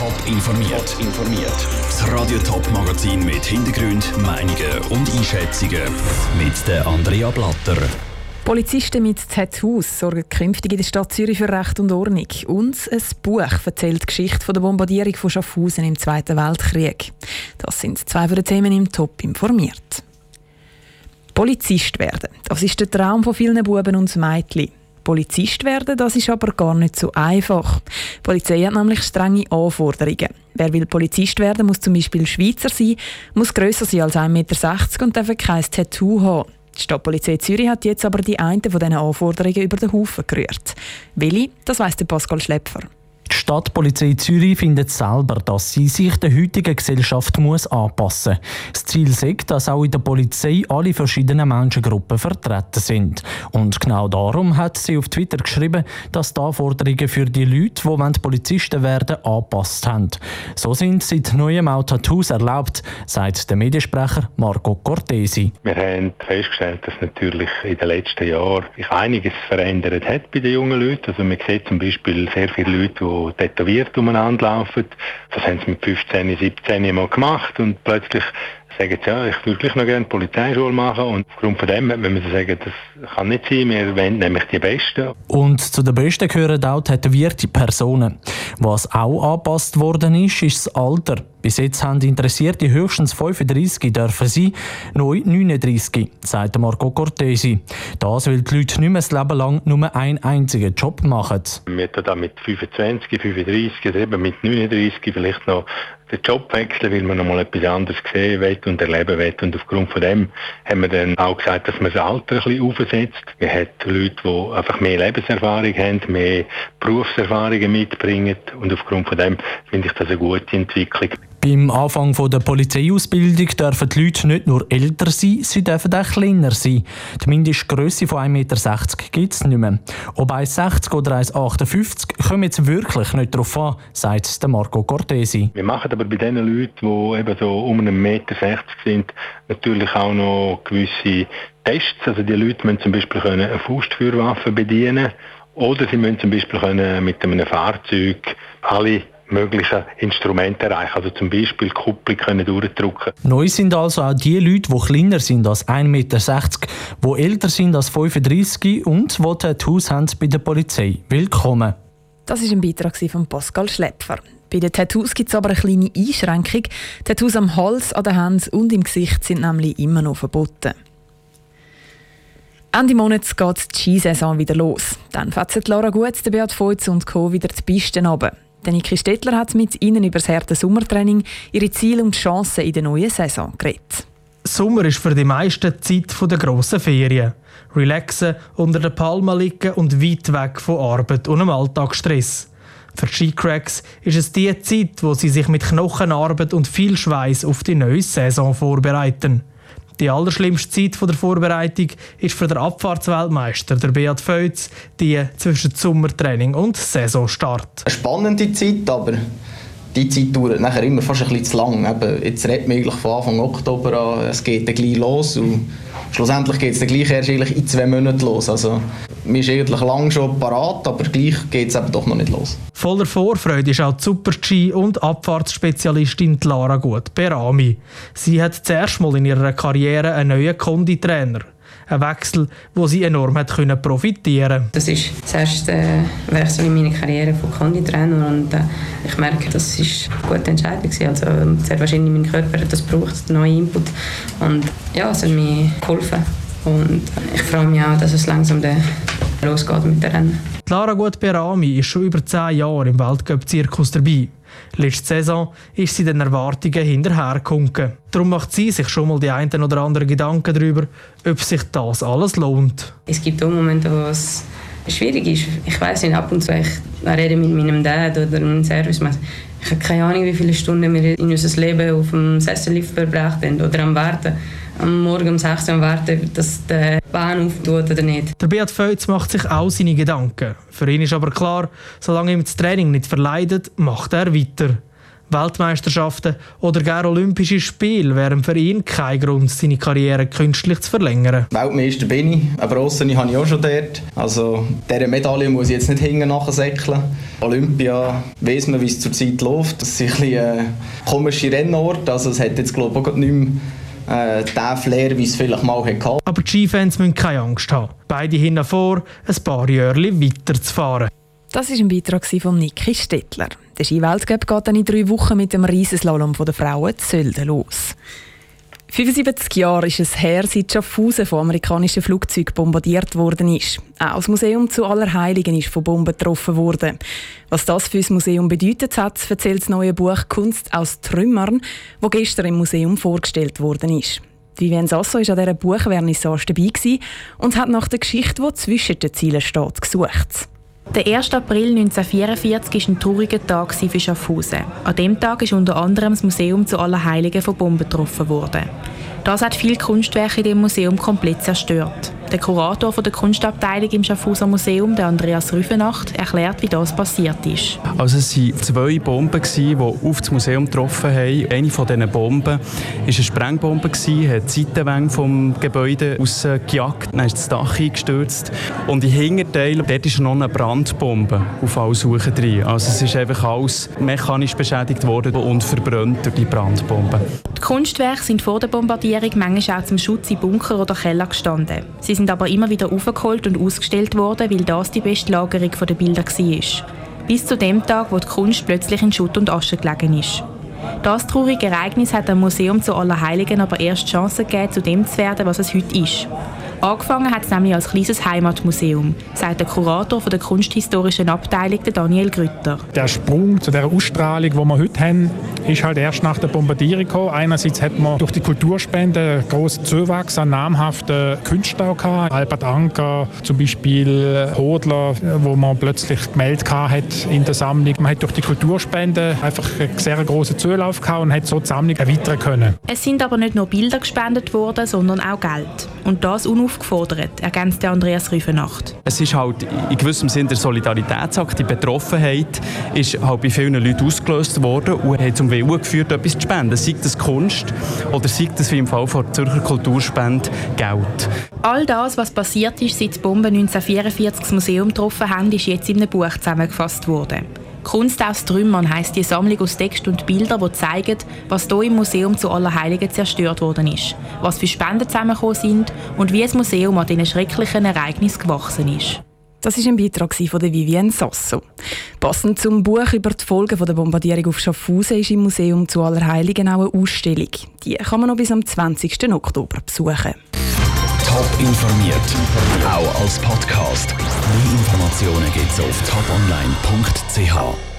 Top informiert. informiert. Das Radio Top Magazin mit Hintergrund, Meinungen und Einschätzungen mit der Andrea Blatter. Polizisten mit Tattoos sorgen künftig in der Stadt Zürich für Recht und Ordnung. Und ein Buch erzählt die Geschichte der Bombardierung von Schaffhausen im Zweiten Weltkrieg. Das sind zwei von den Themen im Top informiert. Polizist werden, das ist der Traum von vielen Buben und Mädchen. Polizist werden, das ist aber gar nicht so einfach. Die Polizei hat nämlich strenge Anforderungen. Wer will Polizist werden, muss zum Beispiel Schweizer sein, muss grösser sein als 1,60 Meter und darf kein Tattoo haben. Die Stadtpolizei Zürich hat jetzt aber die eine von diesen Anforderungen über den Haufen gerührt. Willi, das weiss der Pascal Schlepfer. Die Stadtpolizei Zürich findet selber, dass sie sich der heutigen Gesellschaft muss anpassen muss. Das Ziel ist, dass auch in der Polizei alle verschiedenen Menschengruppen vertreten sind. Und genau darum hat sie auf Twitter geschrieben, dass die Anforderungen für die Leute, die Polizisten werden, angepasst haben. So sind seit neuem auch Tattoos erlaubt, sagt der Mediensprecher Marco Cortesi. Wir haben festgestellt, dass natürlich in den letzten Jahren sich einiges verändert hat bei den jungen Leuten. Also man sieht zum Beispiel sehr viele Leute, die tätowiert umeinander laufen. Das haben sie mit 15, 17 mal gemacht und plötzlich sagen ja, ich würde gleich noch gerne Polizeischule machen und aufgrund von dem wenn wir sagen, das kann nicht sein, wir wollen nämlich die Besten. Und zu den Besten gehören auch tätowierte Personen. Was auch angepasst worden ist, ist das Alter. Bis jetzt haben Interessierte höchstens 35 dürfen sein, neu 39, sagt Marco Cortesi. Das, weil die Leute nicht mehr das Leben lang nur einen einzigen Job machen. Wir tun da mit 25, 35 oder eben mit 39 vielleicht noch den Job wechseln, weil man noch mal etwas anderes sehen will und erleben will. Und aufgrund von dem haben wir dann auch gesagt, dass man das Alter ein bisschen aufsetzt. Wir haben Leute, die einfach mehr Lebenserfahrung haben, mehr Berufserfahrungen mitbringen und aufgrund von dem finde ich das eine gute Entwicklung. Beim Anfang der Polizeiausbildung dürfen die Leute nicht nur älter sein, sie dürfen auch kleiner sein. Die Mindestgröße von 1,60 Meter gibt es nicht mehr. Ob 1,60 oder 1,58 kommt jetzt wirklich nicht darauf an, sagt Marco Cortesi. Wir machen aber bei den Leuten, die eben so um 1,60 Meter sind, natürlich auch noch gewisse Tests. Also die Leute müssen zum Beispiel eine Faustfeuerwaffe bedienen oder sie müssen zum Beispiel mit einem Fahrzeug alle möglichen Instrumente erreichen. Also zum Beispiel Kupplung können durchdrücken. Neu sind also auch die Leute, die kleiner sind als 1,60 Meter, die älter sind als 35 und die Tattoos haben bei der Polizei. Willkommen. Das ist ein Beitrag von Pascal Schlepfer. Bei den Tattoos gibt es aber eine kleine Einschränkung. Tattoos am Hals, an den Händen und im Gesicht sind nämlich immer noch verboten. Ende Monat geht die Skisaison wieder los. Dann fetzen Lara Gut, der Beat Feutz und Co. wieder die Pisten runter. Der Niki Stettler hat mit Ihnen über das harte Sommertraining, ihre Ziele und Chancen in der neuen Saison geredet. Sommer ist für die meisten die Zeit der grossen Ferien. Relaxen, unter den Palmen liegen und weit weg von Arbeit und dem Alltagsstress. Für die Skicracks ist es die Zeit, wo sie sich mit Knochenarbeit und viel Schweiß auf die neue Saison vorbereiten. Die allerschlimmste Zeit der Vorbereitung ist für den Abfahrtsweltmeister, der Beat Feutz, die zwischen Sommertraining und Saisonstart. Eine spannende Zeit, aber die Zeit dauert nachher immer fast ein bisschen zu lang. Eben, jetzt redet man eigentlich von Anfang Oktober an, es geht dann gleich los und schlussendlich geht es dann gleich erst in zwei Monaten los. Also man ist eigentlich lang schon parat, aber gleich geht es eben doch noch nicht los. Voller Vorfreude ist auch die Super-G- und Abfahrtsspezialistin Lara Gut Berami. Sie hat zuerst mal in ihrer Karriere einen neuen Konditrainer. Ein Wechsel, wo sie enorm hat können profitieren Das ist das erste Wechsel in meiner Karriere von Konditrainer und äh, ich merke, das ist eine gute Entscheidung Also sehr wahrscheinlich mein Körper hat das braucht, neuen Input und ja, es hat mir geholfen und ich freue mich auch, dass es langsam losgeht mit den Rennen. Lara Gut-Berami ist schon über zehn Jahre im Weltcup-Zirkus dabei. Letzte Saison ist sie den Erwartungen hinterhergekommen. Darum macht sie sich schon mal die einen oder anderen Gedanken darüber, ob sich das alles lohnt. Es gibt auch Momente, wo es schwierig ist. Ich weiß nicht, ab und zu ich rede mit meinem Dad oder meinem Service. Ich habe keine Ahnung, wie viele Stunden wir in unser Leben auf dem Sessellift verbracht haben oder am Warten am Morgen um 6 Uhr warten, dass der Bahn auftut oder nicht. Der Beat Feutz macht sich auch seine Gedanken. Für ihn ist aber klar, solange ihm das Training nicht verleidet, macht er weiter. Weltmeisterschaften oder gar Olympische Spiele wären für ihn kein Grund, seine Karriere künstlich zu verlängern. Weltmeister bin ich, eine Bronze habe ich auch schon dort. Also diese Medaille muss ich jetzt nicht hinten nachsäckeln. Olympia weiss man, wie es zurzeit läuft. Das ist ein, ein komischer Rennort, also es hat jetzt glaube ich auch nicht mehr äh, den Flair, wie es vielleicht mal hatte. Aber die Skifans müssen keine Angst haben. Beide hinten vor, ein paar Jahre weiterzufahren. Das war ein Beitrag von Niki Stettler. Der Skiweltcup geht dann in drei Wochen mit dem Riesenslalom der Frauen zu Sölden los. 75 Jahre ist es her, seit Schaffhausen von amerikanischen Flugzeugen bombardiert worden ist. Auch das Museum zu Allerheiligen ist von Bomben getroffen worden. Was das für das Museum bedeutet hat, erzählt das neue Buch Kunst aus Trümmern, das gestern im Museum vorgestellt worden ist. Vivienne Sasso war an dieser Buchvernissage dabei und hat nach der Geschichte, die zwischen den Zielen steht, gesucht. Der 1. April 1944 war ein trauriger Tag für Schaffhausen. An dem Tag ist unter anderem das Museum zu Allerheiligen von Bomben getroffen worden. Das hat viele Kunstwerke in dem Museum komplett zerstört. Der Kurator der Kunstabteilung im Schaffhauser Museum, der Andreas Rüfenacht, erklärt, wie das passiert ist. Also es waren zwei Bomben, die auf das Museum getroffen haben. Eine von diesen Bomben war eine Sprengbombe, hat die Seitenwände vom Gebäude rausgejagt, dann ist das Dach eingestürzt. Und im Hinterteil, dort ist noch eine Brandbombe auf alle Suche drin. Also es ist einfach alles mechanisch beschädigt worden und verbrannt durch die Brandbombe. Die Kunstwerke sind vor der Bombardierung manchmal auch zum Schutz in Bunker oder Keller gestanden. Sie sind aber immer wieder aufgeholt und ausgestellt worden, weil das die beste Lagerung der Bilder war. Bis zu dem Tag, wo die Kunst plötzlich in Schutt und Asche gelegen ist. Das traurige Ereignis hat dem Museum zu Allerheiligen aber erst die Chance gegeben, zu dem zu werden, was es heute ist. Angefangen hat es nämlich als kleines Heimatmuseum, sagt der Kurator der kunsthistorischen Abteilung, Daniel Grütter. Der Sprung zu der Ausstrahlung, die wir heute haben, ist halt erst nach der Bombardierung gekommen. Einerseits hat man durch die Kulturspende einen grossen Zuwachs an namhaften Künstlern gehabt. Albert Anker, zum Beispiel Hodler, wo man plötzlich gemeldet hat in der Sammlung. Man hat durch die Kulturspende einfach einen sehr grossen Zulauf gehabt und hat so die Sammlung erweitern können. Es sind aber nicht nur Bilder gespendet worden, sondern auch Geld. Und das unaufgefordert, ergänzt Andreas Rüfenacht. Es ist halt in gewissem Sinne der Solidaritätsakt, die Betroffenheit ist halt bei vielen Leuten ausgelöst worden und hat zum Willen geführt, etwas zu spenden. Sei das Kunst oder sei das wie im Fall der Zürcher Kulturspende Geld. All das, was passiert ist, seit die Bomben 1944 das Museum getroffen haben, ist jetzt in einem Buch zusammengefasst worden. Kunst aus Trümmern heisst die Sammlung aus Text und Bildern, die zeigen, was hier im Museum zu Allerheiligen zerstört worden ist, was für Spenden zusammengekommen sind und wie das Museum an diesen schrecklichen Ereignissen gewachsen ist. Das ist ein Beitrag von Vivienne Sasso. Passend zum Buch über die Folgen der Bombardierung auf Schaffhausen ist im Museum zu Allerheiligen auch eine Ausstellung. Die kann man noch bis am 20. Oktober besuchen. Top informiert, auch als Podcast. Mehr Informationen gibt es auf toponline.ch.